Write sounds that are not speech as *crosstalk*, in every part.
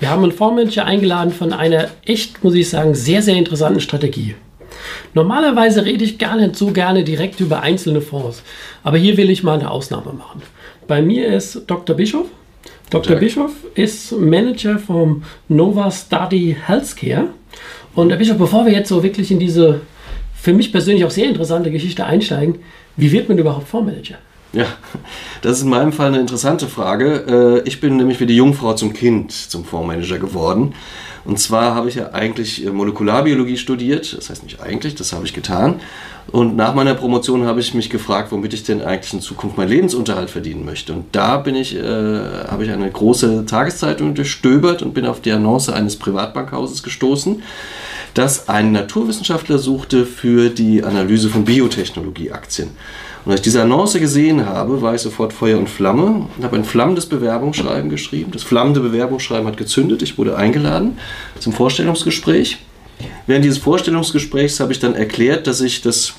Wir haben einen Fondsmanager eingeladen von einer echt, muss ich sagen, sehr, sehr interessanten Strategie. Normalerweise rede ich gar nicht so gerne direkt über einzelne Fonds, aber hier will ich mal eine Ausnahme machen. Bei mir ist Dr. Bischof. Dr. Jack. Bischof ist Manager vom Nova Study Healthcare. Und Herr Bischof, bevor wir jetzt so wirklich in diese für mich persönlich auch sehr interessante Geschichte einsteigen, wie wird man überhaupt Fondsmanager? Ja, das ist in meinem Fall eine interessante Frage. Äh, Ich bin nämlich wie die Jungfrau zum Kind zum Fondsmanager geworden. Und zwar habe ich ja eigentlich äh, Molekularbiologie studiert. Das heißt nicht eigentlich, das habe ich getan. Und nach meiner Promotion habe ich mich gefragt, womit ich denn eigentlich in Zukunft meinen Lebensunterhalt verdienen möchte. Und da bin ich, äh, habe ich eine große Tageszeitung durchstöbert und bin auf die Annonce eines Privatbankhauses gestoßen, das einen Naturwissenschaftler suchte für die Analyse von Biotechnologieaktien. Und als ich diese Annonce gesehen habe, war ich sofort Feuer und Flamme und habe ein flammendes Bewerbungsschreiben geschrieben. Das flammende Bewerbungsschreiben hat gezündet. Ich wurde eingeladen zum Vorstellungsgespräch. Während dieses Vorstellungsgesprächs habe ich dann erklärt, dass ich das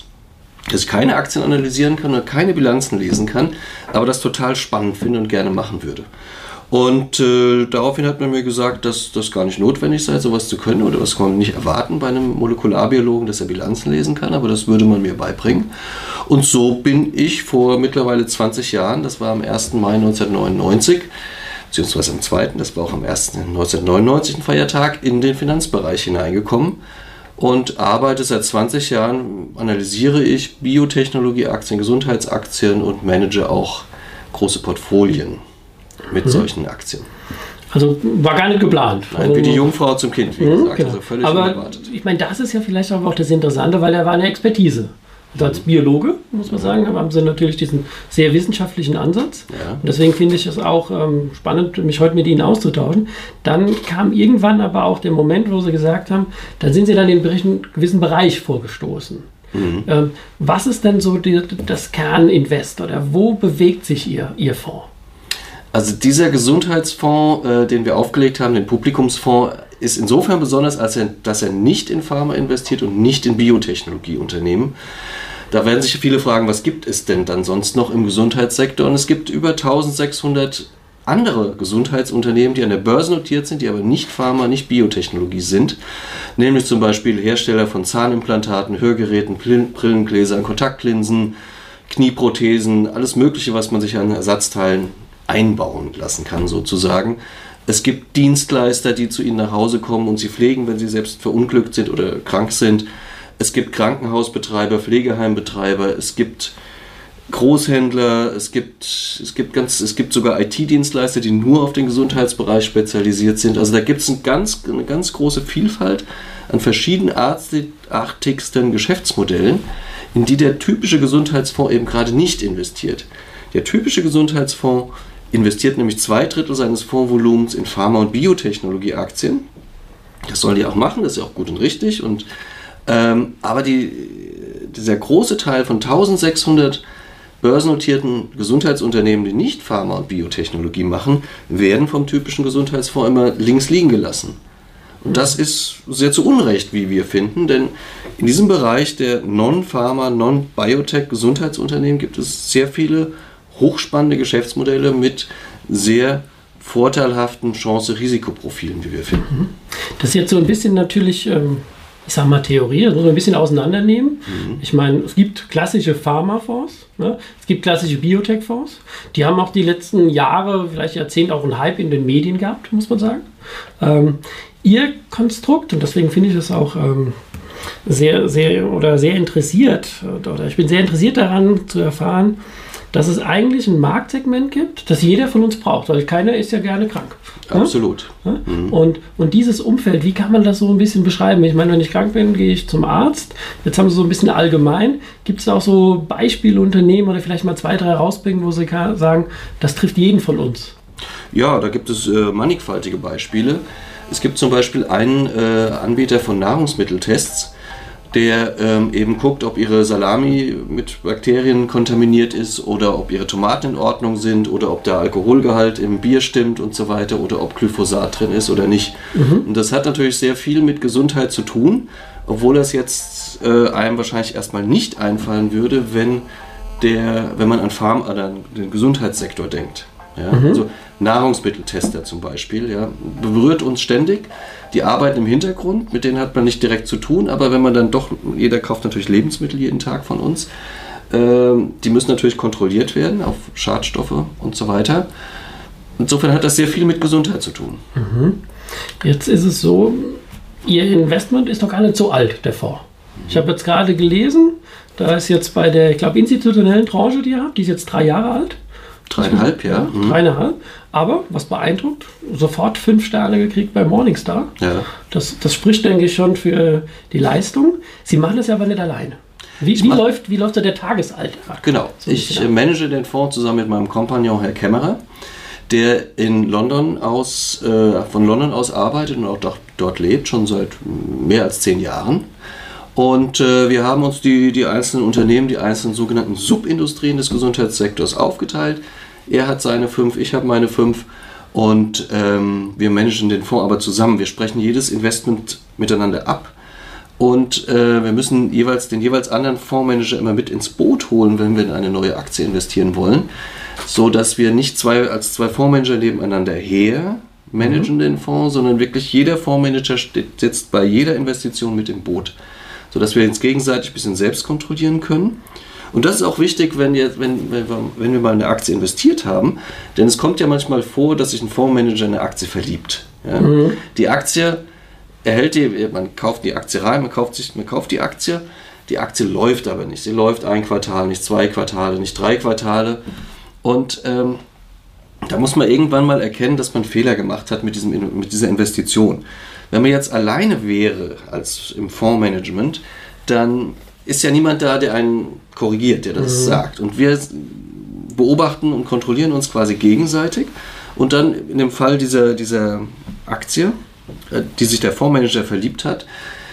dass ich keine Aktien analysieren kann oder keine Bilanzen lesen kann, aber das total spannend finde und gerne machen würde. Und äh, daraufhin hat man mir gesagt, dass das gar nicht notwendig sei, sowas zu können oder das kann man nicht erwarten bei einem Molekularbiologen, dass er Bilanzen lesen kann, aber das würde man mir beibringen. Und so bin ich vor mittlerweile 20 Jahren, das war am 1. Mai 1999, beziehungsweise am 2., das war auch am 1. 1999 ein Feiertag, in den Finanzbereich hineingekommen und arbeite seit 20 Jahren, analysiere ich Biotechnologieaktien, Gesundheitsaktien und manage auch große Portfolien mit solchen Aktien. Also war gar nicht geplant. Nein, wie die Jungfrau zum Kind, wie Mhm, gesagt, genau. also völlig Aber unerwartet. ich meine, das ist ja vielleicht auch das Interessante, weil er war eine Expertise. Also als Biologe, muss man sagen, haben sie natürlich diesen sehr wissenschaftlichen Ansatz. Ja. Und deswegen finde ich es auch ähm, spannend, mich heute mit Ihnen auszutauschen. Dann kam irgendwann aber auch der Moment, wo Sie gesagt haben, dann sind Sie dann in einen gewissen Bereich vorgestoßen. Mhm. Ähm, was ist denn so die, das Kerninvest oder wo bewegt sich Ihr, Ihr Fonds? Also dieser Gesundheitsfonds, äh, den wir aufgelegt haben, den Publikumsfonds, ist insofern besonders, als er, dass er nicht in Pharma investiert und nicht in Biotechnologieunternehmen. Da werden sich viele fragen, was gibt es denn dann sonst noch im Gesundheitssektor? Und es gibt über 1600 andere Gesundheitsunternehmen, die an der Börse notiert sind, die aber nicht Pharma, nicht Biotechnologie sind. Nämlich zum Beispiel Hersteller von Zahnimplantaten, Hörgeräten, Brillen- Brillengläsern, Kontaktlinsen, Knieprothesen, alles Mögliche, was man sich an Ersatzteilen einbauen lassen kann, sozusagen. Es gibt Dienstleister, die zu Ihnen nach Hause kommen und Sie pflegen, wenn Sie selbst verunglückt sind oder krank sind. Es gibt Krankenhausbetreiber, Pflegeheimbetreiber, es gibt Großhändler, es gibt, es gibt, ganz, es gibt sogar IT-Dienstleister, die nur auf den Gesundheitsbereich spezialisiert sind. Also da gibt es ein ganz, eine ganz große Vielfalt an verschiedenartigsten Geschäftsmodellen, in die der typische Gesundheitsfonds eben gerade nicht investiert. Der typische Gesundheitsfonds investiert nämlich zwei Drittel seines Fondsvolumens in Pharma- und Biotechnologieaktien. Das sollen die auch machen, das ist ja auch gut und richtig. Und, ähm, aber die, dieser große Teil von 1600 börsennotierten Gesundheitsunternehmen, die nicht Pharma- und Biotechnologie machen, werden vom typischen Gesundheitsfonds immer links liegen gelassen. Und das ist sehr zu Unrecht, wie wir finden, denn in diesem Bereich der Non-Pharma, Non-Biotech-Gesundheitsunternehmen gibt es sehr viele hochspannende Geschäftsmodelle mit sehr vorteilhaften Chance-Risikoprofilen, wie wir finden. Das ist jetzt so ein bisschen natürlich, ähm, ich sag mal Theorie, das muss man ein bisschen auseinandernehmen. Ich meine, es gibt klassische Pharmafonds, ne? es gibt klassische Biotech-Fonds. Die haben auch die letzten Jahre, vielleicht Jahrzehnte auch einen Hype in den Medien gehabt, muss man sagen. Ähm, ihr Konstrukt, und deswegen finde ich das auch ähm, sehr, sehr oder sehr interessiert, oder ich bin sehr interessiert daran zu erfahren, dass es eigentlich ein Marktsegment gibt, das jeder von uns braucht, weil keiner ist ja gerne krank. Absolut. Ja? Mhm. Und, und dieses Umfeld, wie kann man das so ein bisschen beschreiben? Ich meine, wenn ich krank bin, gehe ich zum Arzt. Jetzt haben Sie so ein bisschen allgemein. Gibt es auch so Beispielunternehmen oder vielleicht mal zwei, drei rausbringen, wo Sie sagen, das trifft jeden von uns? Ja, da gibt es äh, mannigfaltige Beispiele. Es gibt zum Beispiel einen äh, Anbieter von Nahrungsmitteltests, der ähm, eben guckt, ob ihre Salami mit Bakterien kontaminiert ist oder ob ihre Tomaten in Ordnung sind oder ob der Alkoholgehalt im Bier stimmt und so weiter oder ob Glyphosat drin ist oder nicht. Mhm. Und das hat natürlich sehr viel mit Gesundheit zu tun, obwohl das jetzt äh, einem wahrscheinlich erstmal nicht einfallen würde, wenn, der, wenn man an Farm oder den Gesundheitssektor denkt. Ja? Mhm. Also Nahrungsmitteltester zum Beispiel ja, berührt uns ständig die arbeiten im Hintergrund, mit denen hat man nicht direkt zu tun, aber wenn man dann doch, jeder kauft natürlich Lebensmittel jeden Tag von uns, äh, die müssen natürlich kontrolliert werden auf Schadstoffe und so weiter. Insofern hat das sehr viel mit Gesundheit zu tun. Mhm. Jetzt ist es so, Ihr Investment ist doch gar nicht so alt, der Fonds. Ich habe jetzt gerade gelesen, da ist jetzt bei der, ich glaube, institutionellen Tranche, die ihr habt, die ist jetzt drei Jahre alt. Dreieinhalb, ja. Mhm. Dreieinhalb. Aber, was beeindruckt, sofort fünf Sterne gekriegt bei Morningstar. Ja. Das, das spricht, denke ich, schon für die Leistung. Sie machen das ja aber nicht alleine. Wie, wie läuft, wie läuft da der Tagesalltag? Genau. So ich manage den Fonds zusammen mit meinem Kompagnon Herr Kämmerer, der in London aus, äh, von London aus arbeitet und auch dort, dort lebt, schon seit mehr als zehn Jahren. Und äh, wir haben uns die, die einzelnen Unternehmen, die einzelnen sogenannten Subindustrien des Gesundheitssektors aufgeteilt. Er hat seine fünf, ich habe meine fünf. Und ähm, wir managen den Fonds aber zusammen. Wir sprechen jedes Investment miteinander ab. Und äh, wir müssen jeweils den jeweils anderen Fondsmanager immer mit ins Boot holen, wenn wir in eine neue Aktie investieren wollen. So dass wir nicht zwei, als zwei Fondsmanager nebeneinander her managen mhm. den Fonds, sondern wirklich jeder Fondsmanager sitzt bei jeder Investition mit im Boot sodass wir uns gegenseitig ein bisschen selbst kontrollieren können. Und das ist auch wichtig, wenn, jetzt, wenn, wenn, wir, wenn wir mal eine Aktie investiert haben, denn es kommt ja manchmal vor, dass sich ein Fondsmanager in eine Aktie verliebt. Ja? Mhm. Die Aktie erhält die, man kauft die Aktie rein, man kauft, sich, man kauft die Aktie, die Aktie läuft aber nicht. Sie läuft ein Quartal, nicht zwei Quartale, nicht drei Quartale. Und ähm, da muss man irgendwann mal erkennen, dass man Fehler gemacht hat mit, diesem, mit dieser Investition. Wenn man jetzt alleine wäre als im Fondsmanagement, dann ist ja niemand da, der einen korrigiert, der das mhm. sagt. Und wir beobachten und kontrollieren uns quasi gegenseitig. Und dann in dem Fall dieser, dieser Aktie, äh, die sich der Fondsmanager verliebt hat,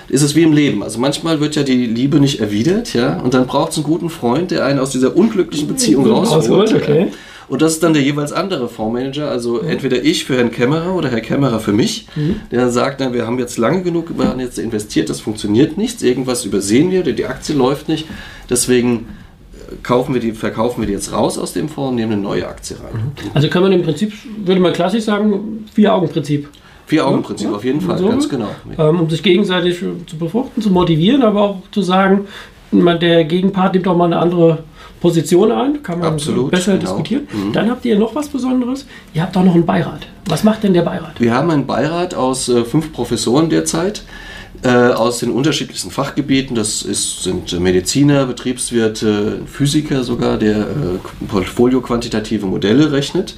ist es wie im Leben. Also manchmal wird ja die Liebe nicht erwidert, ja, und dann braucht es einen guten Freund, der einen aus dieser unglücklichen Beziehung rausholt. Okay. Und das ist dann der jeweils andere Fondsmanager, also mhm. entweder ich für Herrn Kämmerer oder Herr Kämmerer für mich, mhm. der sagt, na, wir haben jetzt lange genug jetzt investiert, das funktioniert nichts, irgendwas übersehen wir, die Aktie läuft nicht, deswegen äh, kaufen wir die, verkaufen wir die jetzt raus aus dem Fonds und nehmen eine neue Aktie rein. Mhm. Also kann man im Prinzip, würde man klassisch sagen, Vier-Augen-Prinzip. Vier-Augen-Prinzip, ja, auf jeden Fall, so ganz genau. Ähm, um sich gegenseitig zu befruchten, zu motivieren, aber auch zu sagen, der Gegenpart nimmt doch mal eine andere Position ein, kann man Absolut, besser genau. diskutieren. Mhm. Dann habt ihr noch was Besonderes. Ihr habt auch noch einen Beirat. Was macht denn der Beirat? Wir haben einen Beirat aus äh, fünf Professoren derzeit. Äh, aus den unterschiedlichsten Fachgebieten. Das ist, sind Mediziner, Betriebswirte, Physiker sogar, der äh, Portfolio-quantitative Modelle rechnet.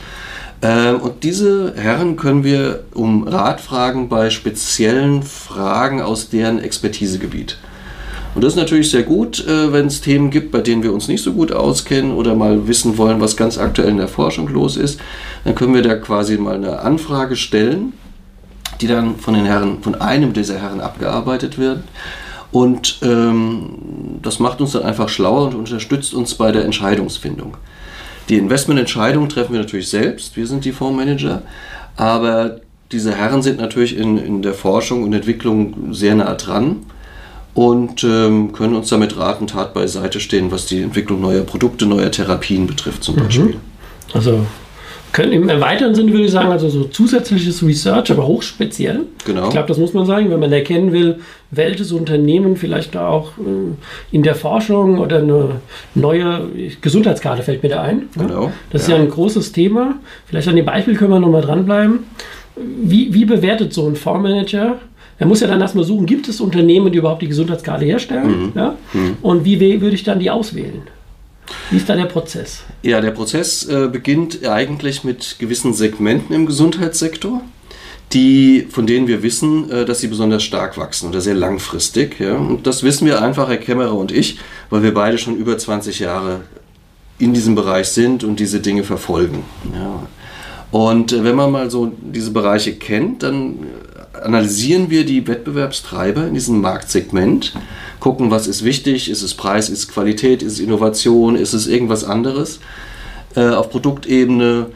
Äh, und diese Herren können wir um Rat fragen bei speziellen Fragen aus deren Expertisegebiet. Und das ist natürlich sehr gut, äh, wenn es Themen gibt, bei denen wir uns nicht so gut auskennen oder mal wissen wollen, was ganz aktuell in der Forschung los ist. Dann können wir da quasi mal eine Anfrage stellen, die dann von den Herren, von einem dieser Herren abgearbeitet wird. Und ähm, das macht uns dann einfach schlauer und unterstützt uns bei der Entscheidungsfindung. Die Investmententscheidung treffen wir natürlich selbst, wir sind die Fondsmanager, aber diese Herren sind natürlich in, in der Forschung und Entwicklung sehr nah dran und ähm, können uns damit Rat und Tat beiseite stehen, was die Entwicklung neuer Produkte, neuer Therapien betrifft zum mhm. Beispiel. Also können im weiteren Sinne würde ich sagen, also so zusätzliches Research, aber hochspeziell. Genau. Ich glaube, das muss man sagen, wenn man erkennen will, welches Unternehmen vielleicht auch äh, in der Forschung oder eine neue Gesundheitskarte fällt mir da ein. Genau. Das ist ja. ja ein großes Thema. Vielleicht an dem Beispiel können wir nochmal dranbleiben. wie, wie bewertet so ein Fondsmanager? Er muss ja dann erstmal suchen, gibt es Unternehmen, die überhaupt die Gesundheitskarte herstellen? Mhm. Ja? Und wie würde ich dann die auswählen? Wie ist da der Prozess? Ja, der Prozess äh, beginnt eigentlich mit gewissen Segmenten im Gesundheitssektor, die, von denen wir wissen, äh, dass sie besonders stark wachsen oder sehr langfristig. Ja? Und das wissen wir einfach, Herr Kämmerer und ich, weil wir beide schon über 20 Jahre in diesem Bereich sind und diese Dinge verfolgen. Ja. Und äh, wenn man mal so diese Bereiche kennt, dann äh, analysieren wir die Wettbewerbstreiber in diesem Marktsegment, gucken, was ist wichtig, ist es Preis, ist es Qualität, ist es Innovation, ist es irgendwas anderes äh, auf Produktebene.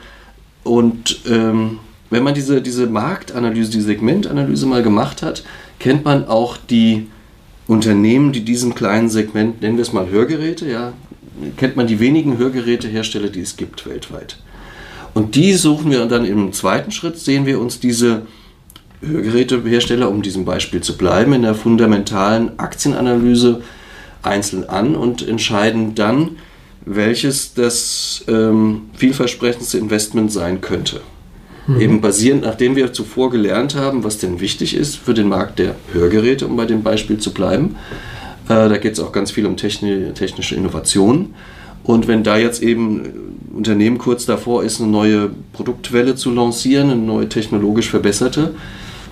Und ähm, wenn man diese, diese Marktanalyse, die Segmentanalyse mal gemacht hat, kennt man auch die Unternehmen, die diesem kleinen Segment, nennen wir es mal Hörgeräte, ja, kennt man die wenigen Hörgerätehersteller, die es gibt weltweit. Und die suchen wir dann im zweiten Schritt, sehen wir uns diese Hörgerätehersteller, um diesem Beispiel zu bleiben, in der fundamentalen Aktienanalyse einzeln an und entscheiden dann, welches das ähm, vielversprechendste Investment sein könnte. Eben basierend, nachdem wir zuvor gelernt haben, was denn wichtig ist für den Markt der Hörgeräte, um bei dem Beispiel zu bleiben. Äh, da geht es auch ganz viel um techni technische Innovation. Und wenn da jetzt eben Unternehmen kurz davor ist, eine neue Produktwelle zu lancieren, eine neue technologisch verbesserte,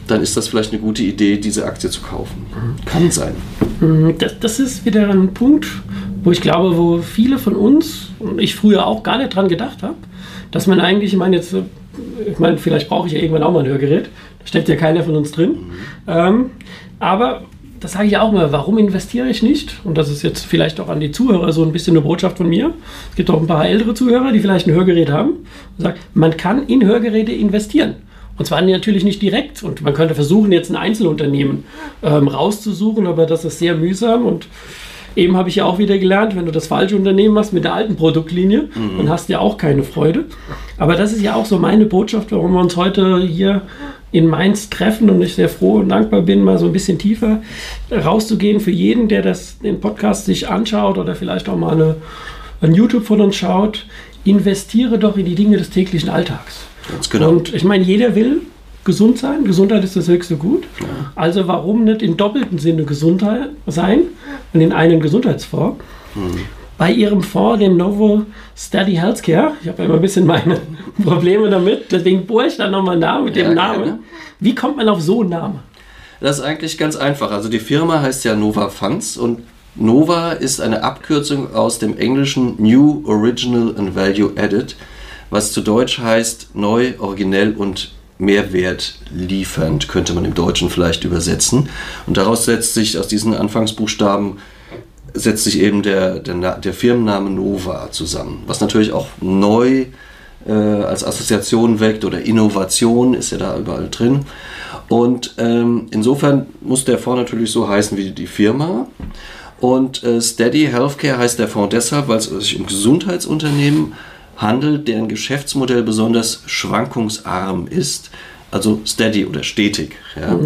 dann ist das vielleicht eine gute Idee, diese Aktie zu kaufen. Kann sein. Mm, Das, das ist wieder ein Punkt, wo ich glaube, wo viele von uns und ich früher auch gar nicht dran gedacht habe, dass man eigentlich, ich meine, jetzt, ich meine, vielleicht brauche ich ja irgendwann auch mal ein Hörgerät. Da steckt ja keiner von uns drin. Ähm, aber das sage ich auch mal, warum investiere ich nicht? Und das ist jetzt vielleicht auch an die Zuhörer so ein bisschen eine Botschaft von mir. Es gibt auch ein paar ältere Zuhörer, die vielleicht ein Hörgerät haben und sagen, man kann in Hörgeräte investieren. Und zwar natürlich nicht direkt. Und man könnte versuchen, jetzt ein Einzelunternehmen ähm, rauszusuchen, aber das ist sehr mühsam. Und eben habe ich ja auch wieder gelernt, wenn du das falsche Unternehmen machst mit der alten Produktlinie, dann hast du ja auch keine Freude. Aber das ist ja auch so meine Botschaft, warum wir uns heute hier in Mainz treffen und ich sehr froh und dankbar bin, mal so ein bisschen tiefer rauszugehen für jeden, der das, den Podcast sich anschaut oder vielleicht auch mal eine, ein YouTube von uns schaut. Investiere doch in die Dinge des täglichen Alltags. Ganz genau. Und ich meine, jeder will gesund sein. Gesundheit ist das höchste Gut. Also warum nicht in doppelten Sinne Gesundheit sein und in einen Gesundheitsfonds? Bei Ihrem Fonds, dem Novo Study Healthcare, ich habe immer ein bisschen meine *laughs* Probleme damit, deswegen bohre ich da nochmal nach mit Ja, dem Namen. gerne. Wie kommt man auf so einen Namen? Das ist eigentlich ganz einfach. Also die Firma heißt ja Nova Funds und Nova ist eine Abkürzung aus dem englischen New Original and Value Added, was zu Deutsch heißt neu, originell und Mehrwert liefernd, könnte man im Deutschen vielleicht übersetzen. Und daraus setzt sich aus diesen Anfangsbuchstaben setzt sich eben der, der, der Firmenname Nova zusammen, was natürlich auch neu äh, als Assoziation weckt oder Innovation ist ja da überall drin. Und ähm, insofern muss der Fonds natürlich so heißen wie die Firma. Und äh, Steady Healthcare heißt der Fonds deshalb, weil es sich um Gesundheitsunternehmen handelt, deren Geschäftsmodell besonders schwankungsarm ist. Also steady oder stetig. Ja?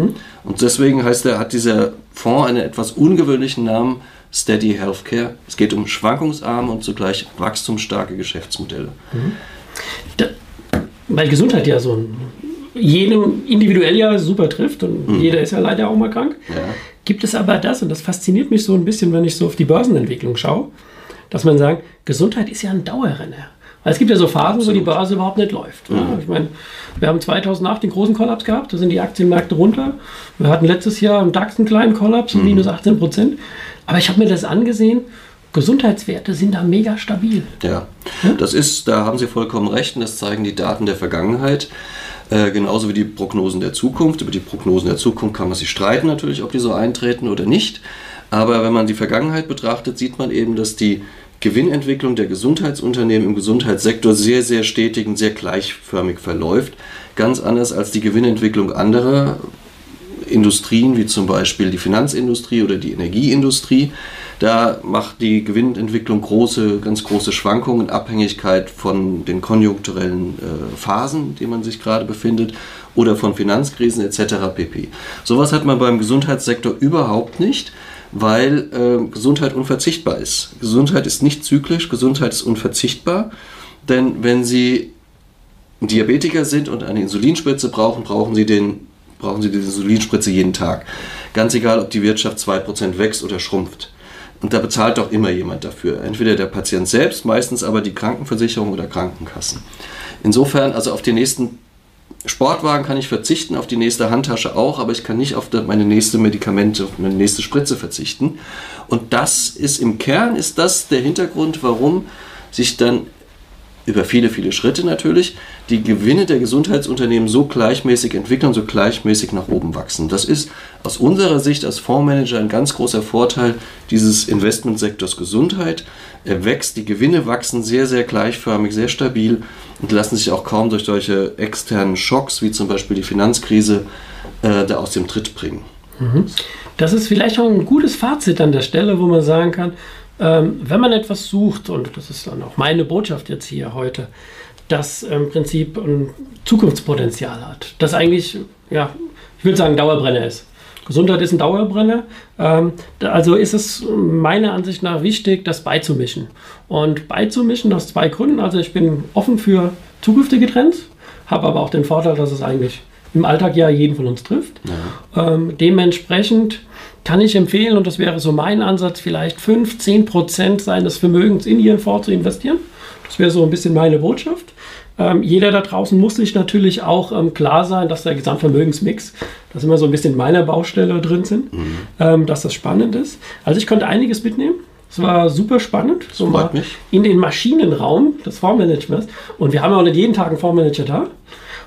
Und deswegen heißt er, hat dieser Fonds einen etwas ungewöhnlichen Namen, Steady Healthcare. Es geht um schwankungsarme und zugleich wachstumsstarke Geschäftsmodelle. Da, weil Gesundheit ja so jedem individuell ja super trifft und jeder ist ja leider auch mal krank. Ja. Gibt es aber das, und das fasziniert mich so ein bisschen, wenn ich so auf die Börsenentwicklung schaue, dass man sagt, Gesundheit ist ja ein Dauerrenner. Weil es gibt ja so Phasen, wo die Börse überhaupt nicht läuft. Ja, ich meine, wir haben 2008 den großen Kollaps gehabt, da sind die Aktienmärkte runter. Wir hatten letztes Jahr im DAX einen kleinen Kollaps, minus 18 Prozent. Aber ich habe mir das angesehen, Gesundheitswerte sind da mega stabil. Ja, das ist, da haben Sie vollkommen recht und das zeigen die Daten der Vergangenheit. Äh, genauso wie die Prognosen der Zukunft. Über die Prognosen der Zukunft kann man sich streiten natürlich, ob die so eintreten oder nicht. Aber wenn man die Vergangenheit betrachtet, sieht man eben, dass die Gewinnentwicklung der Gesundheitsunternehmen im Gesundheitssektor sehr, sehr stetig und sehr gleichförmig verläuft. Ganz anders als die Gewinnentwicklung anderer Industrien, wie zum Beispiel die Finanzindustrie oder die Energieindustrie. Da macht die Gewinnentwicklung große, ganz große Schwankungen Abhängigkeit von den konjunkturellen äh, Phasen, in denen man sich gerade befindet, oder von Finanzkrisen etc. pp. Sowas hat man beim Gesundheitssektor überhaupt nicht, weil äh, Gesundheit unverzichtbar ist. Gesundheit ist nicht zyklisch, Gesundheit ist unverzichtbar, denn wenn Sie Diabetiker sind und eine Insulinspritze brauchen, brauchen sie, den, brauchen sie die Insulinspritze jeden Tag. Ganz egal, ob die Wirtschaft 2% wächst oder schrumpft. Und da bezahlt doch immer jemand dafür. Entweder der Patient selbst, meistens aber die Krankenversicherung oder Krankenkassen. Insofern, also auf den nächsten Sportwagen kann ich verzichten, auf die nächste Handtasche auch, aber ich kann nicht auf meine nächste Medikamente, auf meine nächste Spritze verzichten. Und das ist im Kern, ist das der Hintergrund, warum sich dann über viele, viele Schritte natürlich, die Gewinne der Gesundheitsunternehmen so gleichmäßig entwickeln, so gleichmäßig nach oben wachsen. Das ist aus unserer Sicht als Fondsmanager ein ganz großer Vorteil dieses Investmentsektors Gesundheit. Er wächst, die Gewinne wachsen sehr, sehr gleichförmig, sehr stabil und lassen sich auch kaum durch solche externen Schocks, wie zum Beispiel die Finanzkrise, äh, da aus dem Tritt bringen. Mhm. Das ist vielleicht auch ein gutes Fazit an der Stelle, wo man sagen kann, ähm, wenn man etwas sucht, und das ist dann auch meine Botschaft jetzt hier heute, das im Prinzip ein Zukunftspotenzial hat, das eigentlich, ja, ich will sagen, Dauerbrenner ist. Gesundheit ist ein Dauerbrenner. Ähm, also ist es meiner Ansicht nach wichtig, das beizumischen. Und beizumischen aus zwei Gründen. Also ich bin offen für zukünftige Trends, habe aber auch den Vorteil, dass es eigentlich im Alltag ja jeden von uns trifft. Ja. Ähm, dementsprechend kann ich empfehlen, und das wäre so mein Ansatz, vielleicht 5, 10 Prozent seines Vermögens in Ihren Fonds zu investieren. Das wäre so ein bisschen meine Botschaft. Ähm, jeder da draußen muss sich natürlich auch ähm, klar sein, dass der Gesamtvermögensmix, das immer so ein bisschen in meiner Baustelle drin sind, mhm. ähm, dass das spannend ist. Also ich konnte einiges mitnehmen. Es war super spannend, so mal mich. in den Maschinenraum des Fondsmanagements. Und wir haben ja auch nicht jeden Tag einen Fondsmanager da.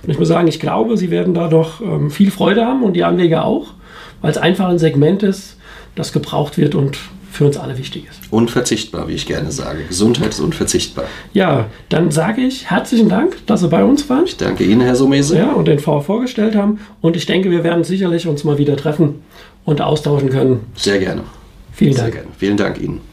Und ich muss sagen, ich glaube, Sie werden da doch ähm, viel Freude haben und die Anleger auch weil es einfach ein Segment ist, das gebraucht wird und für uns alle wichtig ist. Unverzichtbar, wie ich gerne sage. Gesundheit ist unverzichtbar. Ja, dann sage ich herzlichen Dank, dass Sie bei uns waren. Ich danke Ihnen, Herr Somese. Ja, und den V vorgestellt haben. Und ich denke, wir werden sicherlich uns mal wieder treffen und austauschen können. Sehr gerne. Vielen Dank. Sehr gerne. Vielen Dank Ihnen.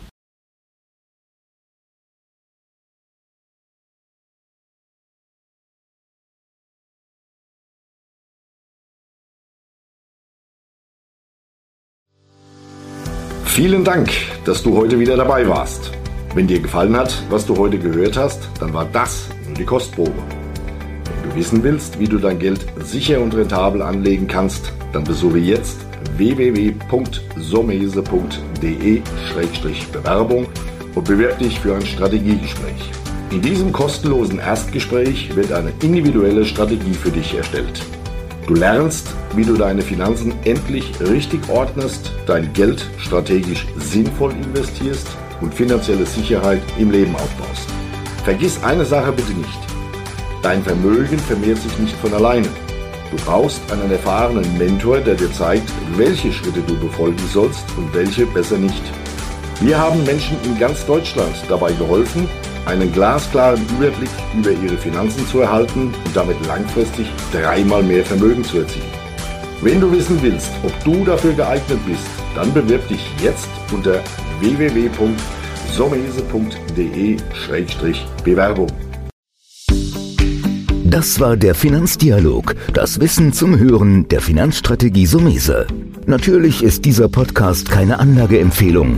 Vielen Dank, dass du heute wieder dabei warst. Wenn dir gefallen hat, was du heute gehört hast, dann war das nur die Kostprobe. Wenn du wissen willst, wie du dein Geld sicher und rentabel anlegen kannst, dann besuche jetzt www.somese.de-bewerbung und bewirb dich für ein Strategiegespräch. In diesem kostenlosen Erstgespräch wird eine individuelle Strategie für dich erstellt. Du lernst, wie du deine Finanzen endlich richtig ordnest, dein Geld strategisch sinnvoll investierst und finanzielle Sicherheit im Leben aufbaust. Vergiss eine Sache bitte nicht. Dein Vermögen vermehrt sich nicht von alleine. Du brauchst einen erfahrenen Mentor, der dir zeigt, welche Schritte du befolgen sollst und welche besser nicht. Wir haben Menschen in ganz Deutschland dabei geholfen, einen glasklaren Überblick über ihre Finanzen zu erhalten und damit langfristig dreimal mehr Vermögen zu erzielen. Wenn du wissen willst, ob du dafür geeignet bist, dann bewirb dich jetzt unter www.somese.de-bewerbung. Das war der Finanzdialog, das Wissen zum Hören der Finanzstrategie Sumese. Natürlich ist dieser Podcast keine Anlageempfehlung.